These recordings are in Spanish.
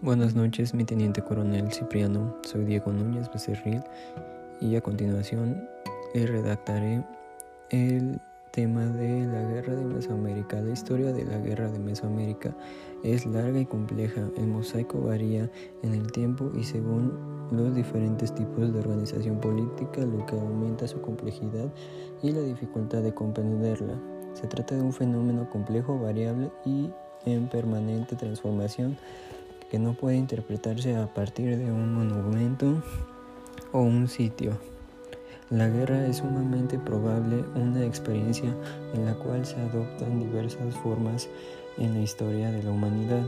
Buenas noches, mi teniente coronel Cipriano. Soy Diego Núñez Becerril y a continuación redactaré el tema de la guerra de Mesoamérica. La historia de la guerra de Mesoamérica es larga y compleja. El mosaico varía en el tiempo y según los diferentes tipos de organización política, lo que aumenta su complejidad y la dificultad de comprenderla. Se trata de un fenómeno complejo, variable y en permanente transformación que no puede interpretarse a partir de un monumento o un sitio. La guerra es sumamente probable una experiencia en la cual se adoptan diversas formas en la historia de la humanidad.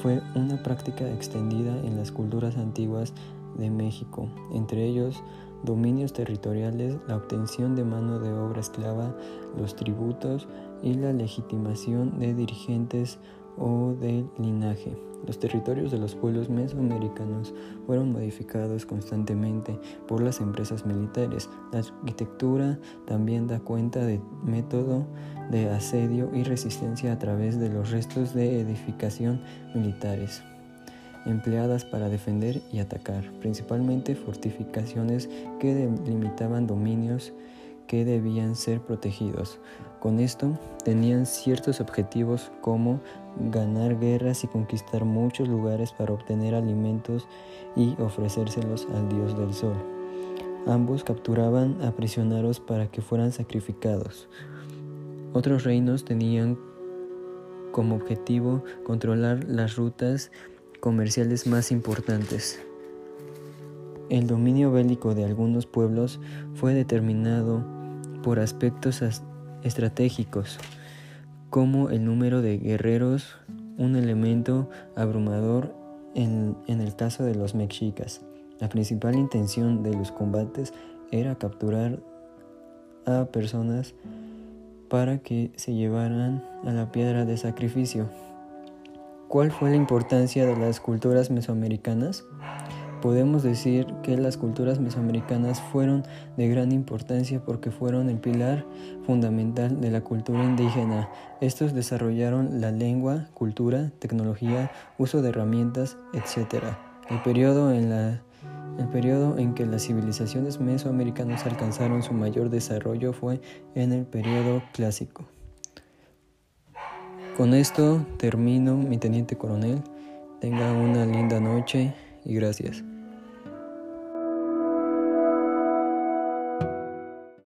Fue una práctica extendida en las culturas antiguas de México, entre ellos dominios territoriales, la obtención de mano de obra esclava, los tributos y la legitimación de dirigentes o del linaje. Los territorios de los pueblos mesoamericanos fueron modificados constantemente por las empresas militares. La arquitectura también da cuenta de método de asedio y resistencia a través de los restos de edificación militares empleadas para defender y atacar, principalmente fortificaciones que delimitaban dominios que debían ser protegidos. Con esto tenían ciertos objetivos como ganar guerras y conquistar muchos lugares para obtener alimentos y ofrecérselos al dios del sol. Ambos capturaban a prisioneros para que fueran sacrificados. Otros reinos tenían como objetivo controlar las rutas comerciales más importantes. El dominio bélico de algunos pueblos fue determinado por aspectos estratégicos, como el número de guerreros, un elemento abrumador en, el caso de los mexicas. La principal intención de los combates era capturar a personas para que se llevaran a la piedra de sacrificio. ¿Cuál fue la importancia de las culturas mesoamericanas? Podemos decir que las culturas mesoamericanas fueron de gran importancia porque fueron el pilar fundamental de la cultura indígena. Estos desarrollaron la lengua, cultura, tecnología, uso de herramientas, etc. El periodo en, el periodo en que las civilizaciones mesoamericanas alcanzaron su mayor desarrollo fue en el periodo clásico. Con esto termino, mi teniente coronel. Tenga una linda noche y gracias.